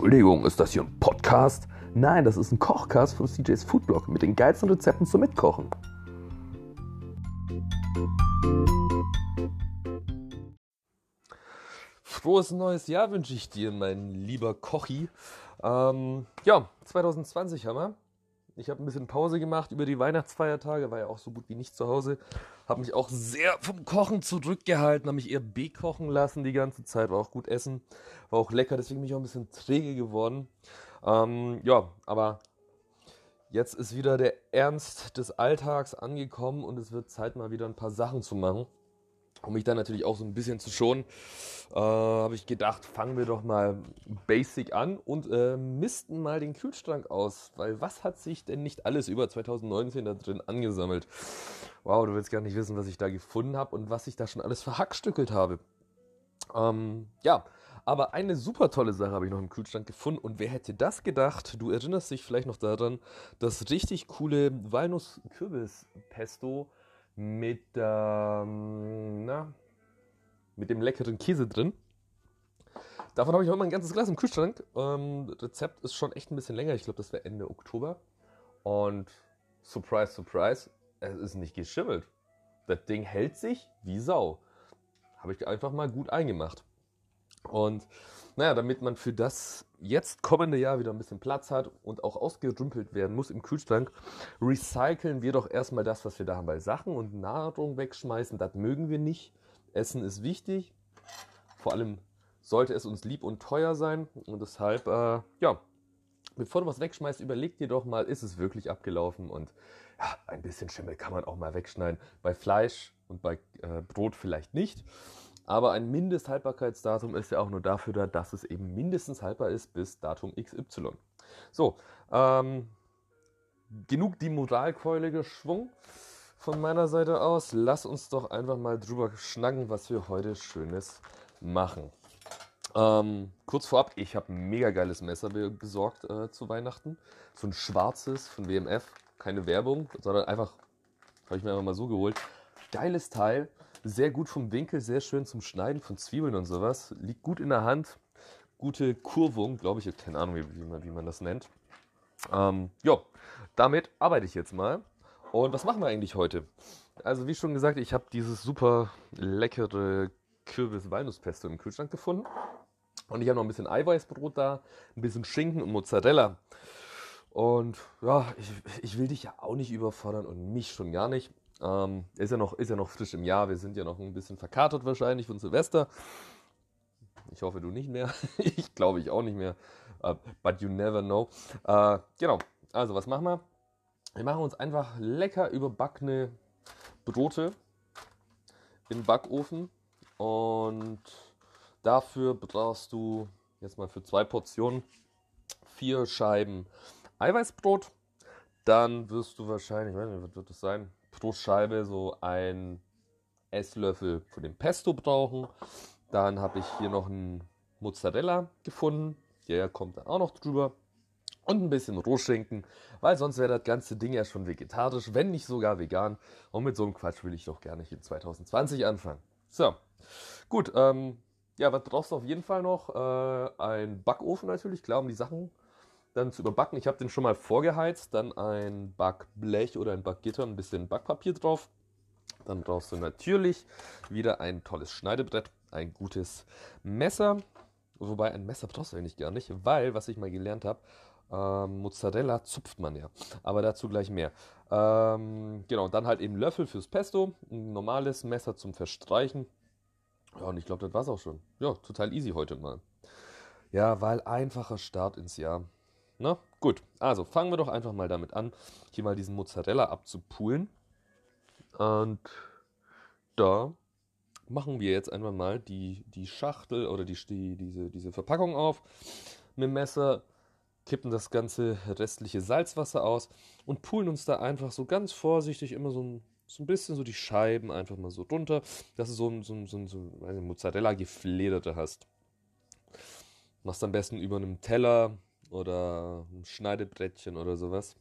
Entschuldigung, ist das hier ein Podcast? Nein, das ist ein Kochcast von CJ's Foodblog mit den geilsten Rezepten zum Mitkochen. Frohes neues Jahr wünsche ich dir, mein lieber Kochi. Ähm, ja, 2020 haben wir. Ich habe ein bisschen Pause gemacht über die Weihnachtsfeiertage, war ja auch so gut wie nicht zu Hause. Habe mich auch sehr vom Kochen zurückgehalten, habe mich eher bekochen lassen die ganze Zeit, war auch gut essen, war auch lecker, deswegen bin ich auch ein bisschen träge geworden. Ähm, ja, aber jetzt ist wieder der Ernst des Alltags angekommen und es wird Zeit, mal wieder ein paar Sachen zu machen. Um mich dann natürlich auch so ein bisschen zu schonen, äh, habe ich gedacht, fangen wir doch mal basic an und äh, misten mal den Kühlschrank aus. Weil was hat sich denn nicht alles über 2019 da drin angesammelt? Wow, du willst gar nicht wissen, was ich da gefunden habe und was ich da schon alles verhackstückelt habe. Ähm, ja, aber eine super tolle Sache habe ich noch im Kühlschrank gefunden und wer hätte das gedacht? Du erinnerst dich vielleicht noch daran, das richtig coole Walnuss-Kürbis-Pesto mit, ähm, na, mit dem leckeren Käse drin. Davon habe ich auch immer ein ganzes Glas im Kühlschrank. Ähm, Rezept ist schon echt ein bisschen länger. Ich glaube, das wäre Ende Oktober. Und surprise, surprise, es ist nicht geschimmelt. Das Ding hält sich wie Sau. Habe ich einfach mal gut eingemacht. Und naja, damit man für das jetzt kommende Jahr wieder ein bisschen Platz hat und auch ausgerümpelt werden muss im Kühlschrank, recyceln wir doch erstmal das, was wir da haben bei Sachen und Nahrung wegschmeißen. Das mögen wir nicht. Essen ist wichtig. Vor allem sollte es uns lieb und teuer sein. Und deshalb, äh, ja, bevor du was wegschmeißt, überleg dir doch mal, ist es wirklich abgelaufen? Und ja, ein bisschen Schimmel kann man auch mal wegschneiden. Bei Fleisch und bei äh, Brot vielleicht nicht. Aber ein Mindesthaltbarkeitsdatum ist ja auch nur dafür da, dass es eben mindestens haltbar ist bis Datum XY. So, ähm, genug die Moralkeule geschwungen von meiner Seite aus. Lass uns doch einfach mal drüber schnacken, was wir heute Schönes machen. Ähm, kurz vorab, ich habe ein mega geiles Messer besorgt äh, zu Weihnachten. So ein schwarzes von WMF. Keine Werbung, sondern einfach, habe ich mir einfach mal so geholt. Geiles Teil sehr gut vom Winkel, sehr schön zum Schneiden von Zwiebeln und sowas. Liegt gut in der Hand. Gute Kurvung, glaube ich. Keine Ahnung, wie, wie, man, wie man das nennt. Ähm, ja, damit arbeite ich jetzt mal. Und was machen wir eigentlich heute? Also, wie schon gesagt, ich habe dieses super leckere Kürbis-Walnusspesto im Kühlschrank gefunden. Und ich habe noch ein bisschen Eiweißbrot da, ein bisschen Schinken und Mozzarella. Und ja, ich, ich will dich ja auch nicht überfordern und mich schon gar nicht. Ähm, ist, ja noch, ist ja noch frisch im Jahr. Wir sind ja noch ein bisschen verkatert wahrscheinlich von Silvester. Ich hoffe, du nicht mehr. ich glaube, ich auch nicht mehr. Uh, but you never know. Uh, genau. Also, was machen wir? Wir machen uns einfach lecker überbackene Brote im Backofen. Und dafür brauchst du jetzt mal für zwei Portionen vier Scheiben Eiweißbrot. Dann wirst du wahrscheinlich, ich weiß nicht, was wird das sein? Pro Scheibe so ein Esslöffel von dem Pesto brauchen. Dann habe ich hier noch einen Mozzarella gefunden. Der kommt dann auch noch drüber. Und ein bisschen Rohschinken, weil sonst wäre das ganze Ding ja schon vegetarisch, wenn nicht sogar vegan. Und mit so einem Quatsch will ich doch gerne in 2020 anfangen. So, gut. Ähm, ja, was brauchst du auf jeden Fall noch? Äh, ein Backofen natürlich, klar, um die Sachen dann zu überbacken. Ich habe den schon mal vorgeheizt, dann ein Backblech oder ein Backgitter, ein bisschen Backpapier drauf. Dann brauchst du natürlich wieder ein tolles Schneidebrett, ein gutes Messer. Wobei ein Messer brauchst du eigentlich gar nicht, weil, was ich mal gelernt habe, ähm, Mozzarella zupft man ja. Aber dazu gleich mehr. Ähm, genau, dann halt eben Löffel fürs Pesto, ein normales Messer zum Verstreichen. Ja, und ich glaube, das war's auch schon. Ja, total easy heute mal. Ja, weil einfacher Start ins Jahr. Na, gut. Also fangen wir doch einfach mal damit an, hier mal diesen Mozzarella abzupulen. Und da machen wir jetzt einfach mal die, die Schachtel oder die, die, diese, diese Verpackung auf mit dem Messer, kippen das ganze restliche Salzwasser aus und pulen uns da einfach so ganz vorsichtig immer so ein, so ein bisschen so die Scheiben einfach mal so runter, dass du so ein, so so so ein Mozzarella-Geflederte hast. Machst am besten über einem Teller oder ein Schneidebrettchen oder sowas.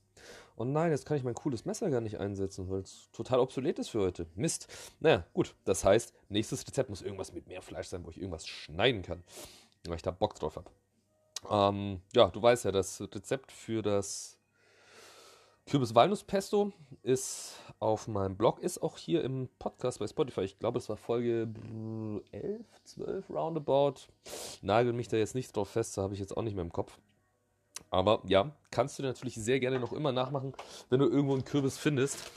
Und nein, jetzt kann ich mein cooles Messer gar nicht einsetzen, weil es total obsolet ist für heute. Mist. Naja, gut. Das heißt, nächstes Rezept muss irgendwas mit mehr Fleisch sein, wo ich irgendwas schneiden kann. Weil ich da Bock drauf habe. Ähm, ja, du weißt ja, das Rezept für das Kürbis-Walnuss-Pesto ist auf meinem Blog, ist auch hier im Podcast bei Spotify. Ich glaube, es war Folge 11, 12 roundabout. Nagel mich da jetzt nicht drauf fest, da habe ich jetzt auch nicht mehr im Kopf. Aber ja, kannst du natürlich sehr gerne noch immer nachmachen, wenn du irgendwo einen Kürbis findest.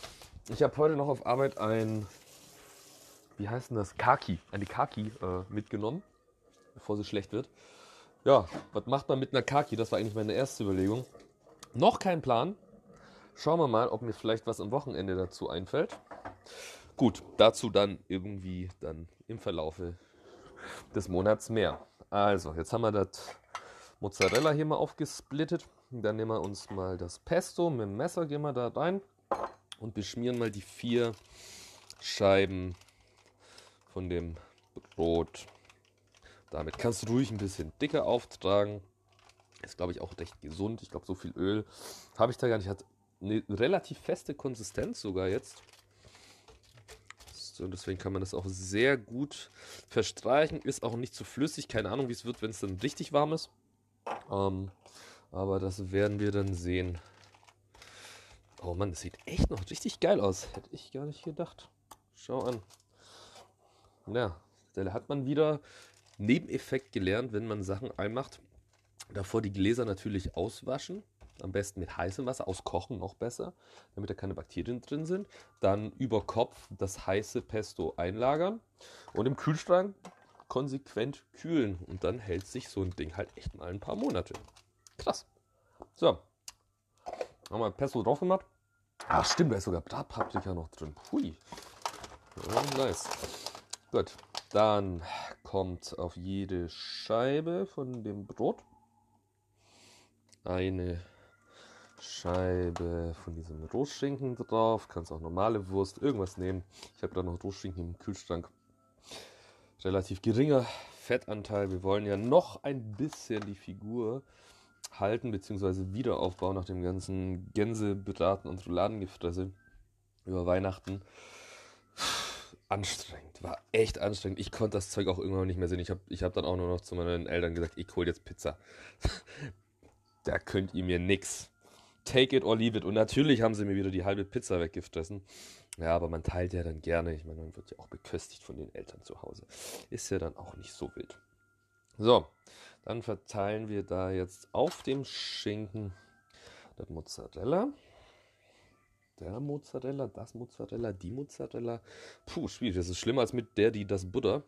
Ich habe heute noch auf Arbeit ein, wie heißt denn das? Kaki, eine Kaki äh, mitgenommen, bevor sie schlecht wird. Ja, was macht man mit einer Kaki? Das war eigentlich meine erste Überlegung. Noch kein Plan. Schauen wir mal, ob mir vielleicht was am Wochenende dazu einfällt. Gut, dazu dann irgendwie dann im Verlaufe des Monats mehr. Also, jetzt haben wir das Mozzarella hier mal aufgesplittet. Dann nehmen wir uns mal das Pesto mit dem Messer, gehen wir da rein und beschmieren mal die vier Scheiben von dem Brot damit kannst du ruhig ein bisschen dicker auftragen. Ist, glaube ich, auch recht gesund. Ich glaube, so viel Öl habe ich da gar nicht. Hat eine relativ feste Konsistenz sogar jetzt. So, deswegen kann man das auch sehr gut verstreichen. Ist auch nicht zu flüssig. Keine Ahnung, wie es wird, wenn es dann richtig warm ist. Ähm, aber das werden wir dann sehen. Oh Mann, das sieht echt noch richtig geil aus. Hätte ich gar nicht gedacht. Schau an. Ja, da hat man wieder Nebeneffekt gelernt, wenn man Sachen einmacht. Davor die Gläser natürlich auswaschen. Am besten mit heißem Wasser, auskochen noch besser, damit da keine Bakterien drin sind. Dann über Kopf das heiße Pesto einlagern und im Kühlschrank konsequent kühlen. Und dann hält sich so ein Ding halt echt mal ein paar Monate. Krass. So. Haben wir Pesto drauf gemacht. Ach stimmt, da ist sogar Bratpaprika noch drin. Hui. Ja, nice. Gut. Dann kommt auf jede Scheibe von dem Brot eine Scheibe von diesem Rostschinken drauf. Kannst auch normale Wurst, irgendwas nehmen. Ich habe da noch Rostschinken im Kühlschrank. Relativ geringer Fettanteil. Wir wollen ja noch ein bisschen die Figur halten bzw. wieder aufbauen nach dem ganzen Gänsebraten und Rouladengefresse über Weihnachten anstrengend, war echt anstrengend. Ich konnte das Zeug auch irgendwann nicht mehr sehen. Ich habe ich hab dann auch nur noch zu meinen Eltern gesagt, ich hole jetzt Pizza. da könnt ihr mir nix. Take it or leave it. Und natürlich haben sie mir wieder die halbe Pizza weggefressen. Ja, aber man teilt ja dann gerne. Ich meine, man wird ja auch beköstigt von den Eltern zu Hause. Ist ja dann auch nicht so wild. So, dann verteilen wir da jetzt auf dem Schinken das Mozzarella der Mozzarella, das Mozzarella, die Mozzarella. Puh, schwierig. Das ist schlimmer als mit der, die das Butter.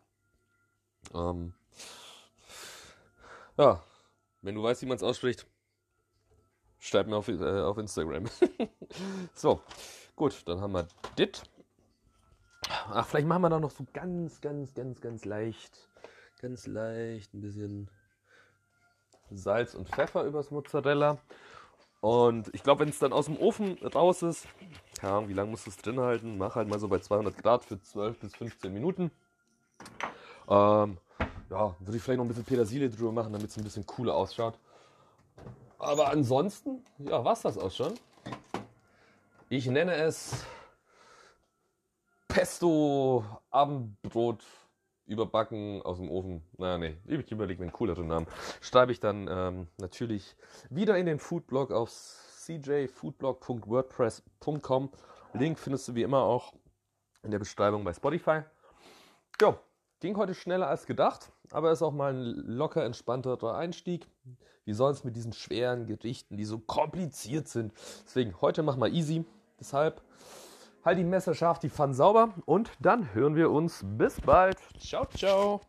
Ähm, ja, wenn du weißt, wie man es ausspricht, schreib mir auf, äh, auf Instagram. so, gut, dann haben wir dit. Ach, vielleicht machen wir da noch so ganz, ganz, ganz, ganz leicht, ganz leicht ein bisschen Salz und Pfeffer übers Mozzarella. Und ich glaube, wenn es dann aus dem Ofen raus ist, keine wie lange musst du es drin halten? Mach halt mal so bei 200 Grad für 12 bis 15 Minuten. Ähm, ja, würde ich vielleicht noch ein bisschen Petersilie drüber machen, damit es ein bisschen cooler ausschaut. Aber ansonsten, ja, war es das auch schon. Ich nenne es Pesto Abendbrot überbacken aus dem Ofen. Naja, nee, ich überlege mir einen cooleren Namen. Schreibe ich dann ähm, natürlich wieder in den Foodblog auf cjfoodblog.wordpress.com. Link findest du wie immer auch in der Beschreibung bei Spotify. Jo, ging heute schneller als gedacht, aber ist auch mal ein locker entspannterer Einstieg. Wie sonst mit diesen schweren Gerichten, die so kompliziert sind. Deswegen heute machen wir easy. Deshalb Halt die Messer scharf, die Pfannen sauber und dann hören wir uns. Bis bald. Ciao, ciao.